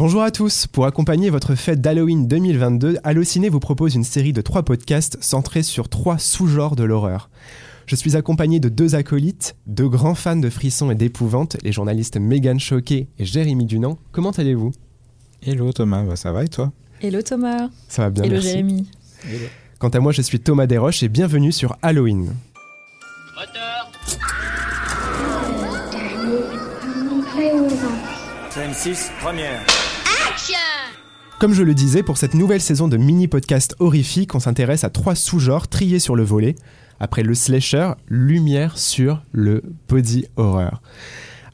Bonjour à tous. Pour accompagner votre fête d'Halloween 2022, Allociné vous propose une série de trois podcasts centrés sur trois sous-genres de l'horreur. Je suis accompagné de deux acolytes, deux grands fans de frissons et d'épouvante, les journalistes Megan Choquet et Jérémy Dunant. Comment allez-vous? Hello Thomas, bah, ça va et toi? Hello Thomas. Ça va bien, Hello merci. Jérémy. Quant à moi, je suis Thomas Desroches et bienvenue sur Halloween. Scène 6, première. Comme je le disais, pour cette nouvelle saison de mini-podcast horrifique, on s'intéresse à trois sous-genres triés sur le volet. Après le slasher, lumière sur le body horror.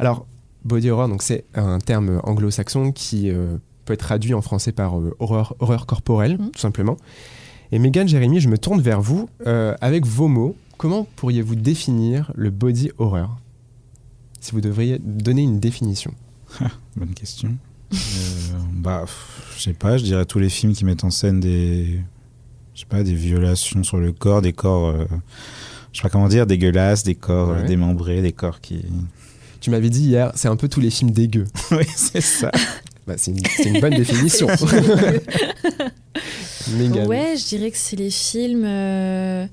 Alors, body horror, donc c'est un terme anglo-saxon qui euh, peut être traduit en français par euh, horreur, horreur corporelle, Mhm. tout simplement. Et Megan, Jérémy, je me tourne vers vous. Euh, avec vos mots, comment pourriez-vous définir le body horror? Si vous devriez donner une définition. Bonne question. Euh, bah, je sais pas, je dirais tous les films qui mettent en scène des, je sais pas, des violations sur le corps, des corps, euh, je sais pas comment dire, dégueulasses, des corps euh, Ouais. démembrés, des corps qui. Tu m'avais dit hier, c'est un peu tous les films dégueux. oui, c'est ça. Bah, c'est une, c'est une bonne définition. Ouais, je dirais que c'est les films euh,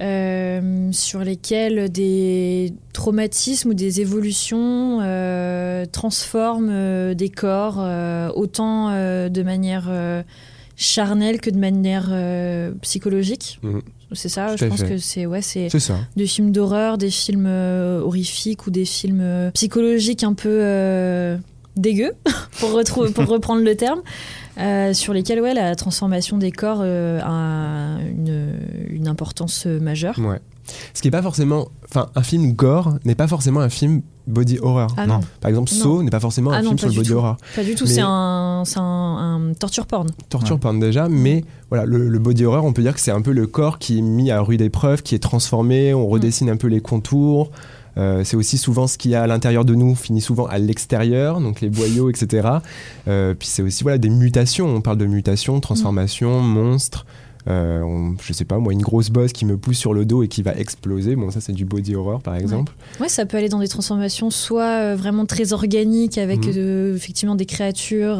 euh, sur lesquels des traumatismes ou des évolutions euh, transforment euh, des corps autant de manière charnelle que de manière psychologique. Mhm. C'est ça, je pense fait. que c'est ouais, c'est des films d'horreur, des films horrifiques ou des films psychologiques un peu dégueux, pour, pour reprendre le terme, euh, sur lesquels ouais, la transformation des corps euh, a une, une importance euh, majeure. Ouais. Ce qui est pas forcément. Enfin, un film gore n'est pas forcément un film body horror. Ah Non. Par exemple. Saw n'est pas forcément un Ah non, film sur le body tout. horror. pas du tout, Mais- c'est un, un, un torture porn. Torture Ouais. porn déjà, mais voilà, le, le body horror, on peut dire que c'est un peu le corps qui est mis à rude épreuve, qui est transformé, on redessine un peu les contours. Euh, c'est aussi souvent ce qu'il y a à l'intérieur de nous finit souvent à l'extérieur, donc les boyaux, etc. Euh, puis c'est aussi voilà des mutations. On parle de mutations, transformations, monstres. Euh, on- je sais pas moi, une grosse bosse qui me pousse sur le dos et qui va exploser. Bon, ça c'est du body horror par exemple. Ouais, ça peut aller dans des transformations soit euh, vraiment très organiques avec euh, effectivement des créatures,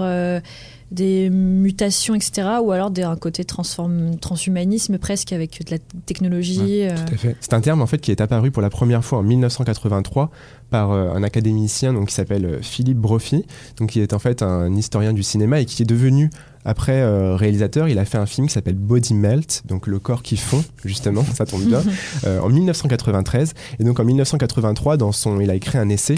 des mutations, etc. Ou alors des, un côté transform, transhumanisme presque avec de la technologie. euh, Tout à fait. C'est un terme en fait qui est apparu pour la première fois en 1983 par euh, un académicien donc qui s'appelle euh, Philippe Brophy, donc qui est en fait un historien du cinéma et qui est devenu après euh, réalisateur, il a fait un film qui s'appelle Body Melt, donc le corps qui fond justement, ça tombe bien, euh, en 1993. Et donc en 1983, dans son, il a écrit un essai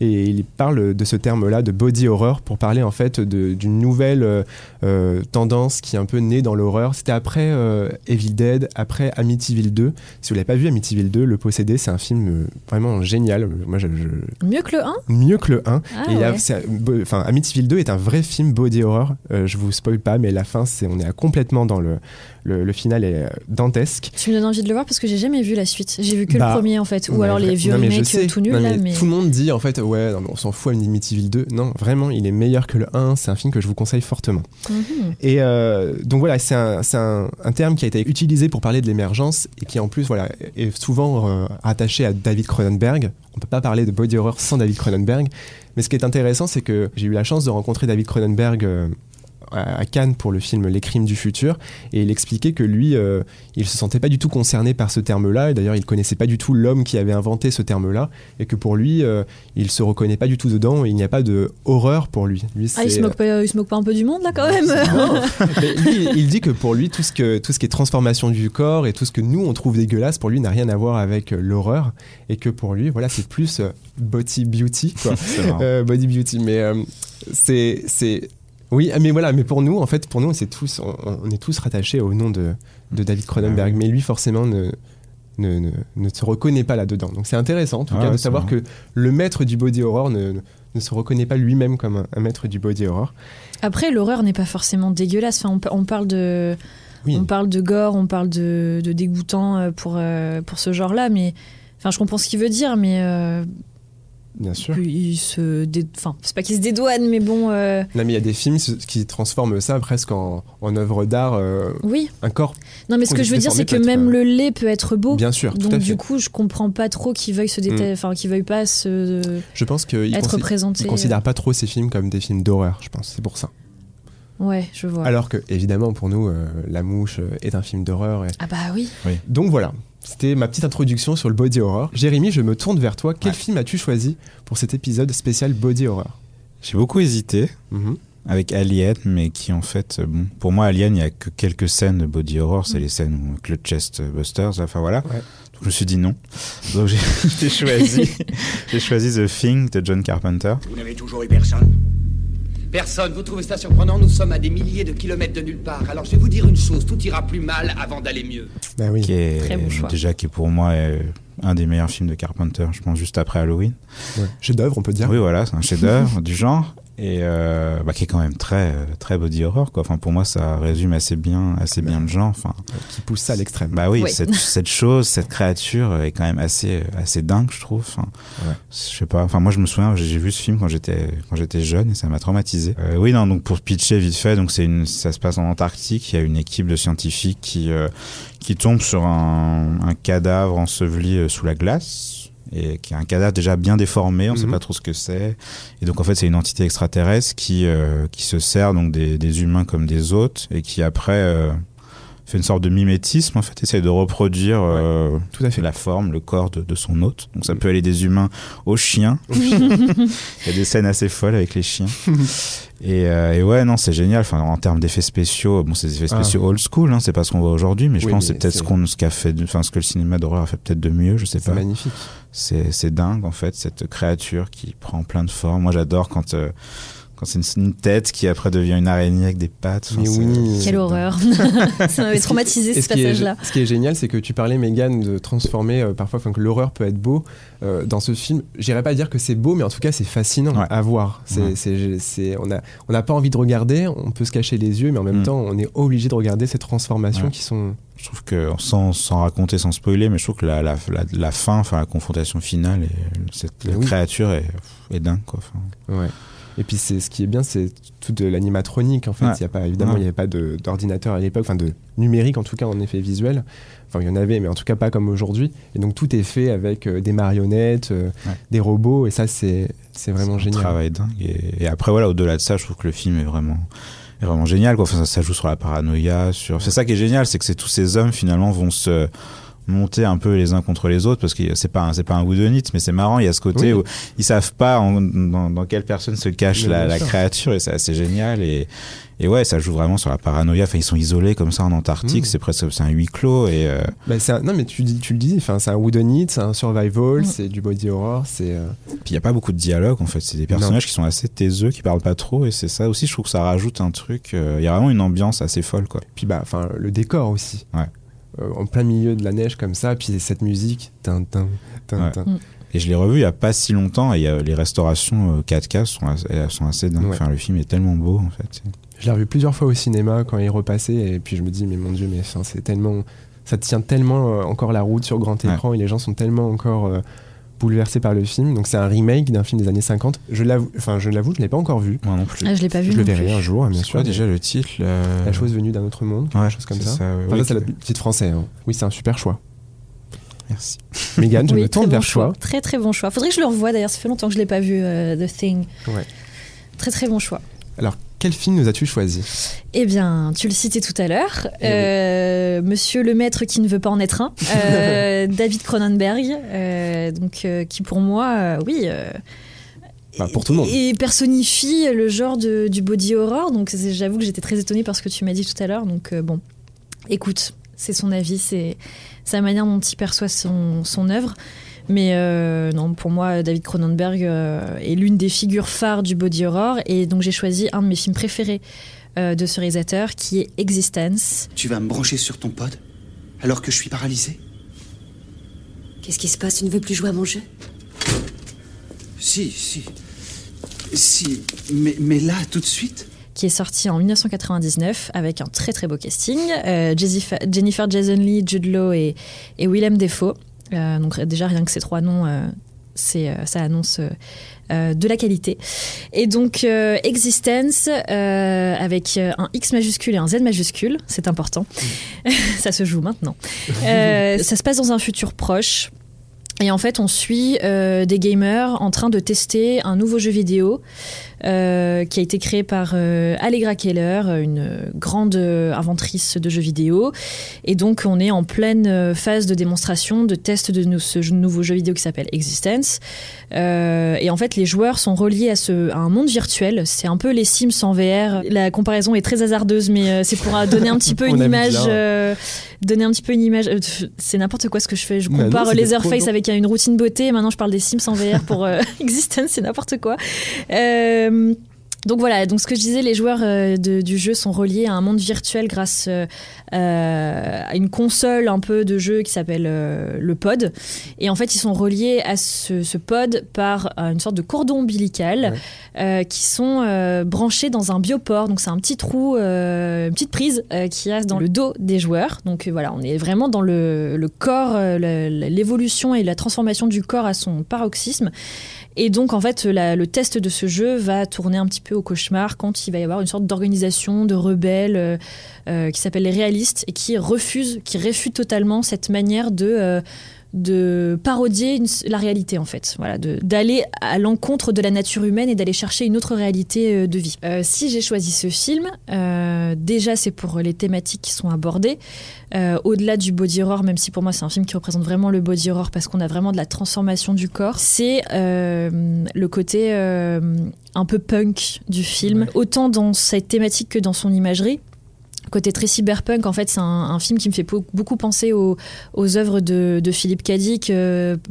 et il parle de ce terme-là de body horror pour parler en fait d'une nouvelle euh, euh, tendance qui est un peu née dans l'horreur. C'était après euh, Evil Dead, après Amityville 2. Si vous l'avez pas vu, Amityville 2, Le Possédé, c'est un film euh, vraiment génial. Moi, je, je- Mieux que le 1 mieux que le 1. Ah Et a- ouais. enfin, Amityville 2 est un vrai film body horror. Je vous spoil pas, mais la fin, c'est on est à complètement dans le le, le final est euh, dantesque. Tu me donnes envie de le voir parce que j'ai jamais vu la suite. J'ai vu que Bah, le premier en fait, ou Ouais, alors les vieux non, remakes euh, tout nuls là. mais Tout le monde dit en fait, ouais, non, on s'en fout Amityville 2. Non, vraiment, il est meilleur que le 1. C'est un film que je vous conseille fortement. Mhm. Et euh, donc voilà, c'est un, c'est un- un terme qui a été utilisé pour parler de l'émergence et qui en plus voilà, est souvent euh, attaché à David Cronenberg. On peut pas parler de body horror sans David Cronenberg. Mais ce qui est intéressant, c'est que j'ai eu la chance de rencontrer David Cronenberg euh, à Cannes pour le film Les Crimes du futur et il expliquait que lui euh, il se sentait pas du tout concerné par ce terme-là et d'ailleurs il connaissait pas du tout l'homme qui avait inventé ce terme-là et que pour lui euh, il se reconnaît pas du tout dedans et il n'y a pas de horreur pour lui. lui Ah, il se, moque pas, il se moque pas un peu du monde là quand même non. Mais lui, il dit que pour lui, tout ce, que, tout ce qui est transformation du corps et tout ce que nous, on trouve dégueulasse, pour lui, n'a rien à voir avec euh, l'horreur. Et que pour lui, voilà, c'est plus euh, body beauty, quoi. Euh, body beauty. Mais euh, c'est. Oui, mais voilà, mais pour nous, en fait, pour nous, c'est tous, on, on est tous rattachés au nom de, de David Cronenberg. Mais lui, forcément, ne. Ne, ne- ne se reconnaît pas là-dedans. Donc c'est intéressant en tout Ah cas de savoir que le maître du body horror ne, ne- ne se reconnaît pas lui-même comme un, un maître du body horror. Après, l'horreur n'est pas forcément dégueulasse. Enfin, on, pa- on parle de, Oui. on parle de gore, on parle de, de dégoûtant euh, pour, euh, pour ce genre-là. Mais enfin, je comprends ce qu'il veut dire, mais euh, Bien sûr. il se dé- enfin c'est pas qu'il se dédouane mais bon euh, Non, mais il y a des films qui transforment ça presque en, en œuvre d'art, euh, oui un corps. non mais ce que je veux dire c'est que même euh, le lait peut être beau Bien sûr, tout donc à fait. du coup je comprends pas trop qu'il veuille se déta- Mm. enfin qu'il veuille pas se Je pense qu'il être consi- représenté il considère pas trop ces films comme des films d'horreur, je pense. C'est pour ça. ouais je vois Alors que, évidemment, pour nous, euh, La Mouche est un film d'horreur. et- ah bah oui Donc voilà, c'était ma petite introduction sur le body horror. Jérémy, je me tourne vers toi. Quel Ouais. film as-tu choisi pour cet épisode spécial body horror? J'ai beaucoup hésité Mhm. avec Alien, mais qui en fait, euh, bon, pour moi, Alien, il y a que quelques scènes de body horror, c'est les scènes où, avec le chest busters, enfin voilà. Ouais. Donc je me suis dit non. Donc j'ai choisi, j'ai choisi The Thing de John Carpenter. Vous n'avez toujours eu personne? Personne, vous trouvez ça surprenant Nous sommes à des milliers de kilomètres de nulle part. Alors je vais vous dire une chose, tout ira plus mal avant d'aller mieux. Bah oui. qui est Très bon choix. déjà qui est pour moi euh, un des meilleurs films de Carpenter, je pense juste après Halloween. Ouais. Chef-d'œuvre, on peut dire. Oui, voilà, c'est un chef-d'œuvre du genre et euh, bah, qui est quand même très très body horror quoi. Enfin pour moi ça résume assez bien assez bien le genre. Enfin Qui pousse ça à l'extrême. bah oui, Oui. cette, cette chose, cette créature est quand même assez assez dingue je trouve. Enfin, Ouais. je sais pas. Enfin moi je me souviens j'ai j'ai vu ce film quand j'étais quand j'étais jeune et ça m'a traumatisé. Euh, oui non donc pour pitcher vite fait donc c'est une ça se passe en Antarctique. Il y a une équipe de scientifiques qui euh, qui tombe sur un, un cadavre enseveli euh, sous la glace et qui est un cadavre déjà bien déformé, on ne sait Mhm. pas trop ce que c'est. Et donc en fait c'est une entité extraterrestre qui euh, qui se sert donc des, des humains comme des hôtes et qui après euh, fait une sorte de mimétisme en fait, essaie de reproduire euh, Tout à fait. la forme, le corps de, de son hôte. Donc ça peut aller des humains aux chiens. Il y a des scènes assez folles avec les chiens. Et, euh, et ouais, non, c'est génial. Enfin, en termes d'effets spéciaux, bon, c'est des effets Ah. spéciaux old school, hein, c'est pas ce qu'on voit aujourd'hui, mais je Oui, pense que c'est peut-être ce qu'on, ce qu'a fait, enfin, ce que le cinéma d'horreur a fait peut-être de mieux, je sais C'est pas. magnifique. C'est, c'est dingue, en fait, cette créature qui prend plein de formes. Moi, j'adore quand, euh, quand c'est une, une tête qui après devient une araignée avec des pattes. Mais oui. quelle horreur ça m'avait traumatisé ce ce qui, est, passage là ce qui est génial, c'est que tu parlais, Megan, de transformer euh, parfois, que l'horreur peut être beau. Euh, dans ce film, j'irais pas dire que c'est beau, mais en tout cas, c'est fascinant Ouais. à voir. Ouais. c'est- on n'a on n'a pas envie de regarder, on peut se cacher les yeux, mais en même Mm. temps, on est obligé de regarder ces transformations Ouais. qui sont. Je trouve que, sans, sans raconter, sans spoiler, mais je trouve que la, la, la, la fin, enfin, la confrontation finale, et cette oui. créature est, est dingue, quoi. Ouais. Et puis c'est ce qui est bien, c'est tout de l'animatronique en fait. Ouais. Y a pas évidemment, Ouais. il n'y avait pas d'ordinateur à l'époque, enfin de numérique en tout cas en effet visuel. Enfin il y en avait, mais en tout cas pas comme aujourd'hui. Et donc tout est fait avec euh, des marionnettes, euh, Ouais. des robots, et ça c'est c'est vraiment un génial. travail dingue. Et, et après, voilà, au-delà de ça, je trouve que le film est vraiment, est vraiment génial. Quoi. Enfin, ça, ça joue sur la paranoïa. Sur... C'est ça qui est génial, c'est que c'est tous ces hommes finalement vont se monter un peu les uns contre les autres parce que c'est pas un, c'est pas un whodunit mais c'est marrant il y a ce côté Oui. où ils savent pas en- dans, dans quelle personne se cache la, créature et c'est assez génial et, et ouais ça joue vraiment sur la paranoïa enfin ils sont isolés comme ça en Antarctique Mm. c'est presque c'est un huis clos et euh, Bah, un- non mais tu, dis, tu le dis, enfin, c'est un wooden c'est un survival, Mm. c'est du body horror, c'est euh, Puis il n'y a pas beaucoup de dialogue en fait, c'est des personnages qui sont assez taiseux, qui parlent pas trop, et c'est ça aussi, je trouve que ça rajoute un truc. euh, Il y a vraiment une ambiance assez folle quoi. puis bah enfin le décor aussi. Ouais. Euh, en plein milieu de la neige comme ça, puis cette musique, tin, tin, tin, Ouais. tin. Et je l'ai revu il y a pas si longtemps, et il y a- les restaurations euh, 4K sont assez, elles sont assez dingues. Ouais. Enfin, le film est tellement beau en fait. Je l'ai revu plusieurs fois au cinéma quand il repassait et puis je me dis mais mon dieu mais c'est tellement ça tient tellement euh, encore la route sur grand Ouais. écran et les gens sont tellement encore euh, bouleversés par le film donc c'est un remake d'un film des années 50 je l'avoue enfin je l'avoue je l'ai pas encore vu Moi non plus. ah, je l'ai pas vu je le verrai plus. un jour bien sûr quoi déjà le titre la chose venue d'un autre monde Ouais, quelque chose comme c'est ça, ouais, Enfin, oui, ça, c'est le titre français hein. oui c'est un super choix Merci. Mégane je Oui, me tourne bon vers choix. toi Très très bon choix. Faudrait que je le revoie d'ailleurs, ça fait longtemps que je l'ai pas vu, euh, The Thing. Ouais. Très très bon choix. alors quel film nous as-tu choisi? Eh bien, tu le citais tout à l'heure, Eh oui. euh, Monsieur le maître qui ne veut pas en être un, euh, David Cronenberg, euh, donc qui pour moi, oui, Bah, pour tout le monde. et personnifie le genre de- du body horror. Donc j'avoue que j'étais très étonnée par ce que tu m'as dit tout à l'heure. Donc bon, écoute, c'est son avis, c'est sa manière dont il perçoit son, son œuvre. Mais euh, non, pour moi, David Cronenberg euh, est l'une des figures phares du body horror. Et donc j'ai choisi un de mes films préférés euh, de ce réalisateur, qui est Existence. Tu vas me brancher sur ton pod alors que je suis paralysé? Qu'est-ce qui se passe? Tu ne veux plus jouer à mon jeu? Si, si. Si, mais, mais là, tout de suite? Qui est sorti en 1999 avec un très très beau casting. Euh, Jennifer Jason Leigh, Jude Law et, et Willem Dafoe. Euh, donc déjà rien que ces trois noms, euh, c'est ça annonce de la qualité. Et donc Existence avec un X majuscule et un Z majuscule, c'est important. ça se joue maintenant. ça se passe dans un futur proche. Et en fait, on suit euh, des gamers en train de tester un nouveau jeu vidéo euh, qui a été créé par euh, Allegra Keller, une grande inventrice de jeux vidéo. Et donc, on est en pleine phase de démonstration, de test de ce nouveau jeu vidéo qui s'appelle Existence. et en fait, les joueurs sont reliés à, ce, à un monde virtuel. C'est un peu les Sims en VR. La comparaison est très hasardeuse, mais c'est pour donner un petit peu une image. donner un petit peu une image. c'est n'importe quoi ce que je fais. Je compare les Leatherface avec une routine beauté. Maintenant, je parle des Sims en VR pour Existence. C'est n'importe quoi. Euh, donc voilà, donc ce que je disais, les joueurs euh, du jeu sont reliés à un monde virtuel grâce euh, à une console un peu de jeu qui s'appelle le pod. Et en fait, ils sont reliés à ce, pod par une sorte de cordon ombilical qui sont branchés dans un bioport. Donc c'est un petit trou, une petite prise qui reste dans le dos des joueurs. Donc voilà, on est vraiment dans le, le corps, l'évolution et la transformation du corps à son paroxysme. Et donc, en fait, le test de ce jeu va tourner un petit peu au cauchemar quand il va y avoir une sorte d'organisation de rebelles euh, euh, qui s'appelle les réalistes et qui refuse, qui réfute totalement cette manière de. Euh, de parodier la réalité en fait, voilà, d'aller à l'encontre de la nature humaine et d'aller chercher une autre réalité de vie. si j'ai choisi ce film, déjà c'est pour les thématiques qui sont abordées. Euh, au-delà du body horror, même si pour moi c'est un film qui représente vraiment le body horror parce qu'on a vraiment de la transformation du corps, c'est euh, le côté euh, un peu punk du film, autant dans cette thématique que dans son imagerie côté très cyberpunk, en fait, c'est un, film qui me fait beaucoup penser aux, œuvres de, de Philippe Cadic.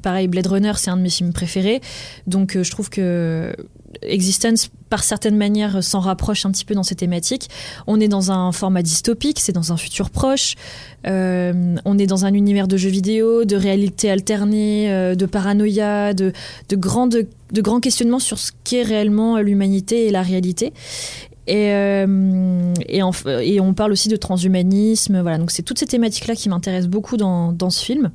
pareil, Blade Runner, c'est un de mes films préférés. Donc, je trouve que Existence, par certaines manières, s'en rapproche un petit peu dans ces thématiques. On est dans un format dystopique, c'est dans un futur proche. Euh, on est dans un univers de jeux vidéo, de réalité alternée, euh, de paranoïa, de, de grands questionnements sur ce qu'est réellement l'humanité et la réalité. Et, euh, et, et, on parle aussi de transhumanisme. Voilà, donc c'est toutes ces thématiques-là qui m'intéressent beaucoup dans, dans, ce film.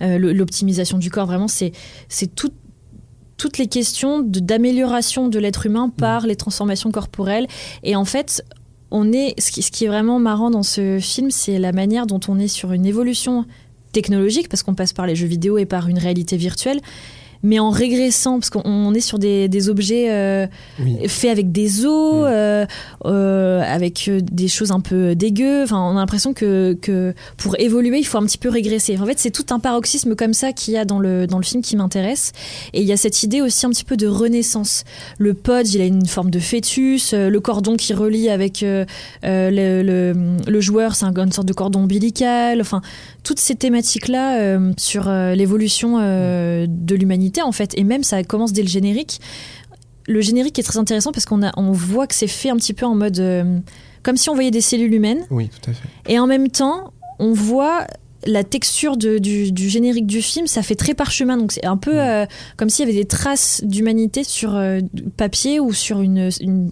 L'optimisation du corps, vraiment, c'est tout, toutes les questions d'amélioration de, l'être humain par les transformations corporelles. Et en fait, on est, ce qui, ce qui est vraiment marrant dans ce film, c'est la manière dont on est sur une évolution technologique, parce qu'on passe par les jeux vidéo et par une réalité virtuelle, mais en régressant, parce qu'on est sur des, des objets euh, faits avec des os, euh, euh, avec des choses un peu dégueu. Enfin, on a l'impression que, que, pour évoluer, il faut un petit peu régresser. En fait, c'est tout un paroxysme comme ça qu'il y a dans le, dans le film qui m'intéresse. Et il y a cette idée aussi un petit peu de renaissance. Le pod, il a une forme de fœtus. Le cordon qui relie avec le, le, le, joueur, c'est une sorte de cordon ombilical. Enfin, toutes ces thématiques-là sur l'évolution de l'humanité en fait. Et même ça commence dès le générique. Le générique est très intéressant parce qu'on on voit que c'est fait un petit peu en mode euh, comme si on voyait des cellules humaines. Oui, tout à fait. Et en même temps, on voit la texture du, générique du film, ça fait très parchemin. Donc c'est un peu euh, comme s'il y avait des traces d'humanité sur euh, papier ou sur une, une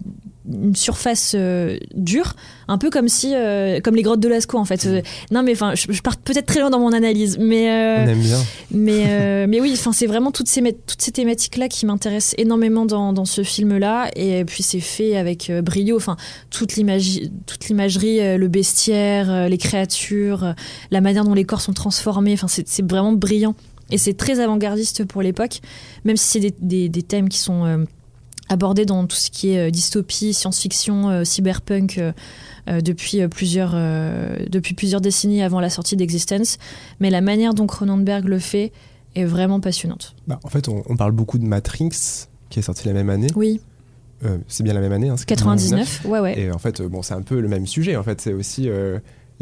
surface euh, dure, un peu comme si, euh, comme les grottes de Lascaux en fait. Euh, non mais enfin, je, pars peut-être très loin dans mon analyse, mais on aime bien. Mais mais oui, enfin c'est vraiment toutes ces toutes ces thématiques là qui m'intéressent énormément dans, dans ce film là, et puis c'est fait avec brio. Enfin toute l'imagerie, toute l'imagerie, le bestiaire, les créatures, la manière dont les corps sont transformés. Enfin c'est vraiment brillant et c'est très avant-gardiste pour l'époque, même si c'est des, des, des, thèmes qui sont abordé dans tout ce qui est euh, dystopie, science-fiction, euh, cyberpunk euh, depuis, plusieurs, depuis plusieurs décennies avant la sortie d'Existence. Mais la manière dont Cronenberg le fait est vraiment passionnante. Bah, en fait, on, parle beaucoup de Matrix, qui est sorti la même année. Oui. c'est bien la même année. Hein, 99, ouais, ouais. Et en fait, bon, c'est un peu le même sujet. En fait, c'est aussi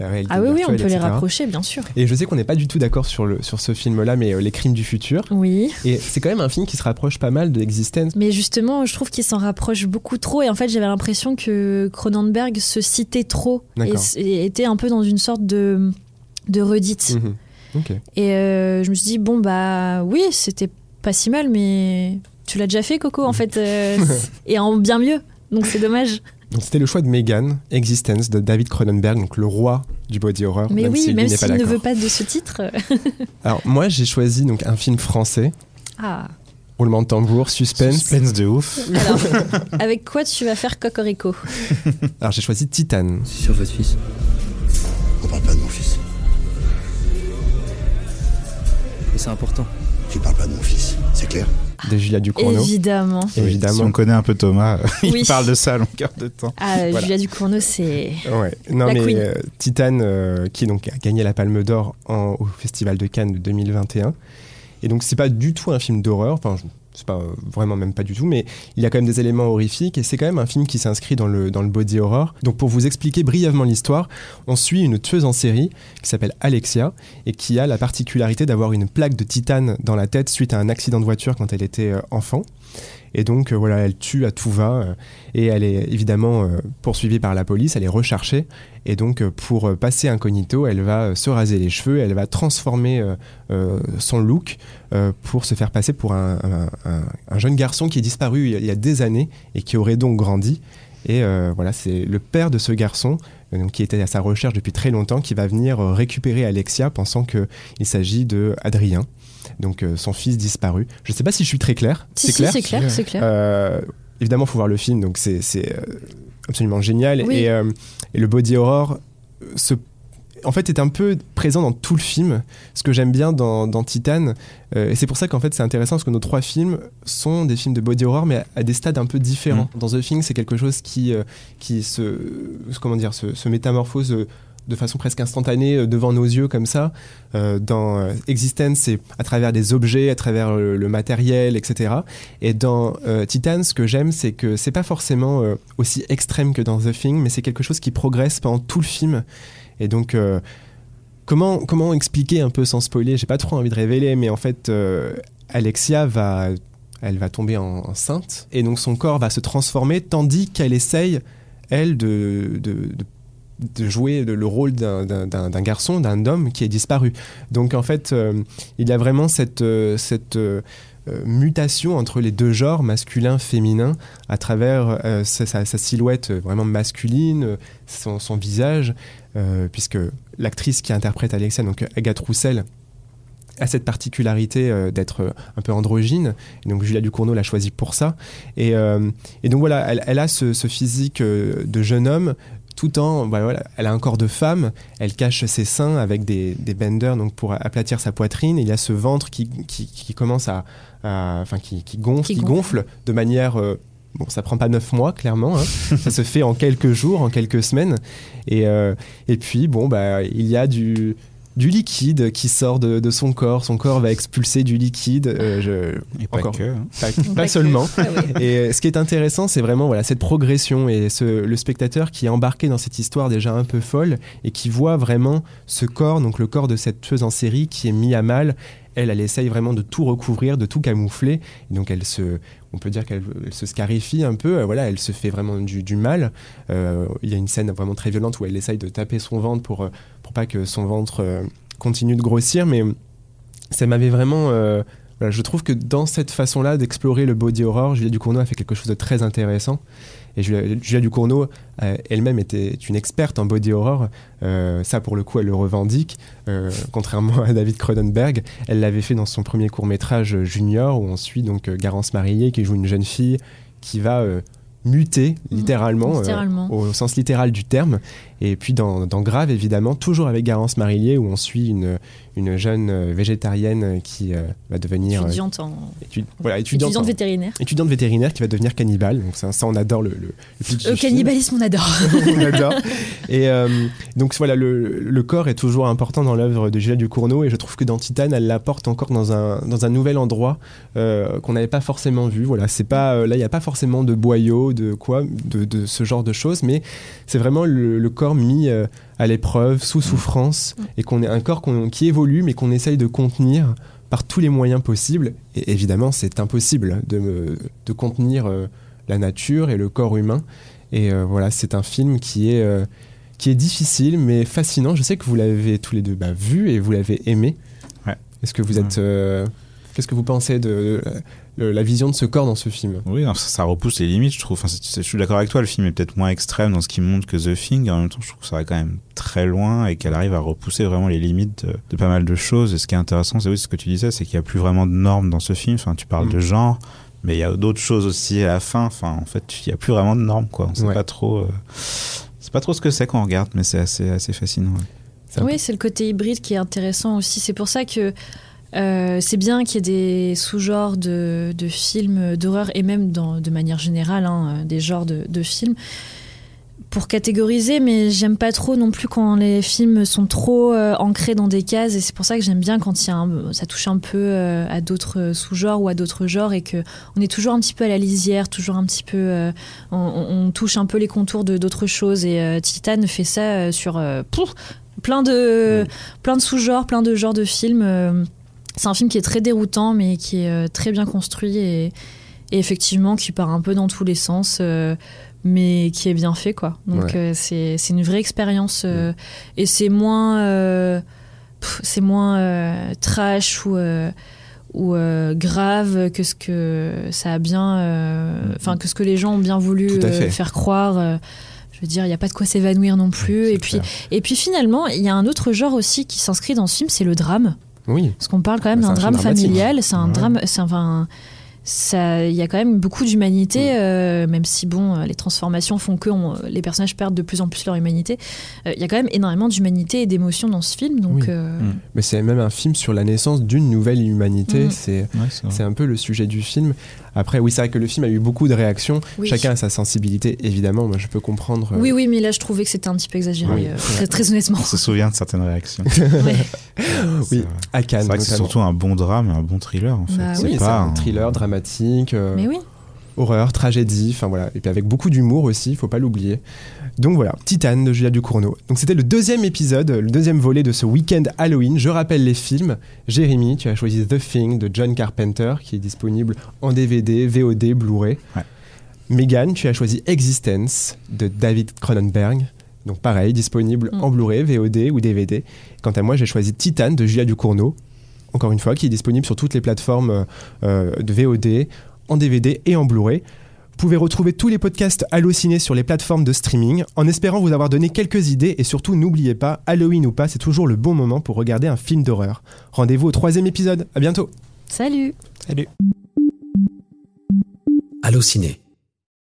ah oui, oui, on peut les rapprocher, bien sûr. Et je sais qu'on n'est pas du tout d'accord sur, le, sur ce film-là, mais euh, Les Crimes du futur. Oui. Et c'est quand même un film qui se rapproche pas mal de l'existence. Mais justement, je trouve qu'il s'en rapproche beaucoup trop. Et en fait, j'avais l'impression que Cronenberg se citait trop et, était un peu dans une sorte de, de redite. Mhm. Et euh, je me suis dit, bon, bah oui, c'était pas si mal, mais tu l'as déjà fait, Coco, en mhm. fait. Euh, et en bien mieux. Donc c'est dommage. C'était le choix de Megan, Existence, de David Cronenberg, donc le roi du body horror. Mais oui, même s'il ne veut pas de ce titre. Alors moi, j'ai choisi donc un film français Ah. Roulement de tambour, suspense. Suspense de ouf. Alors, avec quoi tu vas faire Cocorico Alors j'ai choisi Titane. C'est sur votre fils. On parle pas de mon fils. Et c'est important. Tu parles pas de mon fils, c'est clair de Julia Ducournau. Évidemment. Évidemment. Si on connaît un peu Thomas, Oui. il parle de ça à longueur de temps. Ah, Voilà. Julia Ducournau, c'est. Ouais. Non La mais Queen. euh, Titane euh, qui donc a gagné la Palme d'Or au Festival de Cannes de 2021. Et donc c'est pas du tout un film d'horreur, enfin je- c'est pas euh, vraiment même pas du tout, mais il y a quand même des éléments horrifiques et c'est quand même un film qui s'inscrit dans le, dans le body horror. Donc pour vous expliquer brièvement l'histoire, on suit une tueuse en série qui s'appelle Alexia et qui a la particularité d'avoir une plaque de titane dans la tête suite à un accident de voiture quand elle était euh, enfant. Et donc euh, voilà, elle tue à tout va euh, et elle est évidemment euh, poursuivie par la police, elle est recherchée et donc pour passer incognito, elle va se raser les cheveux, elle va transformer son look pour se faire passer pour un, un- un- un jeune garçon qui est disparu il y a- des années et qui aurait donc grandi. Et voilà, c'est le père de ce garçon, qui était à sa recherche depuis très longtemps, qui va venir récupérer Alexia pensant qu'il s'agit de Adrien, donc euh, son fils disparu. Je ne sais pas si je suis très clair. Si, si, c'est clair, c'est clair. Euh, évidemment, il faut voir le film, donc c'est c'est, euh, absolument génial. Oui. Et, euh, et le body horror, se, en fait, est un peu présent dans tout le film. Ce que j'aime bien dans, dans Titan, euh, et c'est pour ça qu'en fait c'est intéressant parce que nos trois films sont des films de body horror, mais à, à des stades un peu différents. Dans The Thing, c'est quelque chose qui, euh, qui se, comment dire, se, se métamorphose. De façon presque instantanée euh, devant nos yeux comme ça. Euh, dans euh, Existence, c'est à travers des objets, à travers le, matériel, etc. Et dans Titan, ce que j'aime, c'est que c'est pas forcément aussi extrême que dans The Thing, mais c'est quelque chose qui progresse pendant tout le film. Et donc, comment, comment expliquer un peu sans spoiler? J'ai pas trop envie de révéler, mais en fait, Alexia va, elle va tomber en- enceinte, et donc son corps va se transformer, tandis qu'elle essaye, elle, de de jouer le le rôle d'un- garçon, d'un homme qui est disparu. Donc en fait, euh, il y a vraiment cette, euh, cette euh, mutation entre les deux genres, masculin, féminin, à travers sa, silhouette vraiment masculine, son, visage, puisque l'actrice qui interprète Alexia, donc Agathe Roussel, a cette particularité d'être un peu androgyne. Et donc Julia Ducournau l'a choisi pour ça. Et, et donc voilà, elle, a ce, physique de jeune homme, tout en, bah voilà, elle a un corps de femme, elle cache ses seins avec des, des benders donc pour aplatir sa poitrine. Et il y a ce ventre qui, qui, qui commence à, enfin qui, qui gonfle, Qui qui, gonfle. gonfle de manière euh, Bon, ça prend pas neuf mois, clairement. hein. ça se fait en quelques jours, en quelques semaines. Et, euh, et puis, bon, bah, il y a du, du liquide qui sort de, de son corps. Son corps va expulser du liquide. euh, je- Et pas encore. que. hein. Pas, Pas pas que. seulement. Ah. Et euh, ce qui est intéressant, c'est vraiment voilà, cette progression et ce- le spectateur qui est embarqué dans cette histoire déjà un peu folle et qui voit vraiment ce corps, donc le corps de cette tueuse en série qui est mis à mal. Elle, elle essaye vraiment de tout recouvrir, de tout camoufler. Et donc elle se, on peut dire qu'elle elle se scarifie un peu. Voilà, elle se fait vraiment du, du mal. Euh, Il y a une scène vraiment très violente où elle essaye de taper son ventre pour, euh, pour pas que son ventre euh, continue de grossir. Mais ça m'avait vraiment. Voilà, je trouve que dans cette façon-là d'explorer le body horror, Julia Ducournau a fait quelque chose de très intéressant. Et Julia, Julia Ducournau euh, elle-même était une experte en body horror. Euh, ça, pour le coup, elle le revendique. Euh, contrairement à David Cronenberg, elle l'avait fait dans son premier court métrage Junior, où on suit donc Garance Marillier qui joue une jeune fille qui va muter littéralement, euh, littéralement. au sens littéral du terme. Et puis dans, dans Grave, évidemment, toujours avec Garance Marillier, où on suit une, une jeune euh, végétarienne qui euh, va devenir euh, Étudiante en étu- voilà, étudiante, étudiante en- vétérinaire. étudiante vétérinaire qui va devenir cannibale. Donc ça, ça, on adore le, le, le cannibalisme, on adore. on adore. Et donc voilà, le, le corps est toujours important dans l'œuvre de Julia Ducournau et je trouve que dans Titane, elle l'apporte encore dans un, dans un nouvel endroit qu'on n'avait pas forcément vu. Voilà, c'est pas là, il n'y a pas forcément de boyaux, de quoi, de, de ce genre de choses, mais c'est vraiment le, corps mis à l'épreuve, sous souffrance, et qu'on est un corps qui évolue, mais qu'on essaye de contenir par tous les moyens possibles. Et évidemment, c'est impossible de, de contenir euh, la nature et le corps humain. Et euh, voilà, c'est un film qui est, euh, qui est difficile, mais fascinant. Je sais que vous l'avez tous les deux bah, vu et vous l'avez aimé. Ouais. Est-ce que vous êtes. Qu'est-ce que vous pensez de, le- la vision de ce corps dans ce film. Oui, non, ça, ça repousse les limites, je trouve. Enfin, je suis d'accord avec toi, le film est peut-être moins extrême dans ce qu'il montre que The Thing. En même temps, je trouve que ça va quand même très loin et qu'elle arrive à repousser vraiment les limites de, de pas mal de choses. Et ce qui est intéressant, c'est oui, ce que tu disais, c'est qu'il n'y a plus vraiment de normes dans ce film. Enfin, tu parles Mm. de genre, mais il y a d'autres choses aussi à la fin. Enfin, en fait, il n'y a plus vraiment de normes, quoi. On sait Ouais. pas trop. euh, c'est pas trop ce que c'est quand on regarde, mais c'est assez, assez fascinant. ouais. Oui, c'est le côté hybride qui est intéressant aussi. C'est pour ça que euh, c'est bien qu'il y ait des sous-genres de, de films d'horreur et même dans, de manière générale hein, des genres de, de films pour catégoriser, mais j'aime pas trop non plus quand les films sont trop euh, ancrés dans des cases et c'est pour ça que j'aime bien quand y a un- ça touche un peu euh, à d'autres sous-genres ou à d'autres genres et que on est toujours un petit peu à la lisière, toujours un petit peu, euh, on, touche un peu les contours de d'autres choses et euh, Titan fait ça euh, sur euh, pouf, plein de plein de sous-genres, plein de genres de films. C'est un film qui est très déroutant, mais qui est euh, très bien construit et, et effectivement qui part un peu dans tous les sens, euh, mais qui est bien fait, quoi. Donc Ouais. euh, c'est c'est une vraie expérience euh, et c'est moins pff, c'est moins trash ou ou grave que ce que ça a bien, enfin que ce que les gens ont bien voulu faire croire. je veux dire, il n'y a pas de quoi s'évanouir non plus. et puis, clair. et puis finalement, il y a un autre genre aussi qui s'inscrit dans ce film, c'est le drame. Oui, Parce qu'on parle quand même Bah, d'un drame familial. C'est un drame. C'est enfin. Ça, il y a quand même beaucoup d'humanité, euh, même si bon, euh, les transformations font que on- les personnages perdent de plus en plus leur humanité. Euh, Il y a quand même énormément d'humanité et d'émotions dans ce film, donc Oui. euh, Mm. mais c'est même un film sur la naissance d'une nouvelle humanité. Mm. C'est Ouais, c'est vrai. c'est un peu le sujet du film. Après, oui, c'est vrai que le film a eu beaucoup de réactions. oui. Chacun a sa sensibilité, évidemment. Moi, je peux comprendre. euh, Oui, oui, mais là, je trouvais que c'était un petit peu exagéré, Oui. euh, très, très honnêtement. On se souvient de certaines réactions. Ouais. C'est Oui, à C'est Cannes. vrai que c'est surtout un bon drame et un bon thriller, en fait. Bah Oui, c'est c'est pas un thriller dramatique, euh, Mais oui. horreur, tragédie, enfin voilà, et puis avec beaucoup d'humour aussi, il faut pas l'oublier. Donc voilà, Titan de Julia Ducournau. Donc c'était le deuxième épisode, le deuxième volet de ce week-end Halloween. Je rappelle les films. Jérémy, tu as choisi The Thing de John Carpenter, qui est disponible en DVD, VOD, Blu-ray. Ouais. Megan, tu as choisi Existence de David Cronenberg. Donc pareil, disponible Mm. en Blu-ray, VOD ou DVD. Quant à moi, j'ai choisi Titan de Julia Ducournau. Encore une fois, qui est disponible sur toutes les plateformes euh, de VOD, en DVD et en Blu-ray. Vous pouvez retrouver tous les podcasts Allociné sur les plateformes de streaming, en espérant vous avoir donné quelques idées et surtout n'oubliez pas, Halloween ou pas, c'est toujours le bon moment pour regarder un film d'horreur. Rendez-vous au troisième épisode, à bientôt. Salut. Salut. Allociné,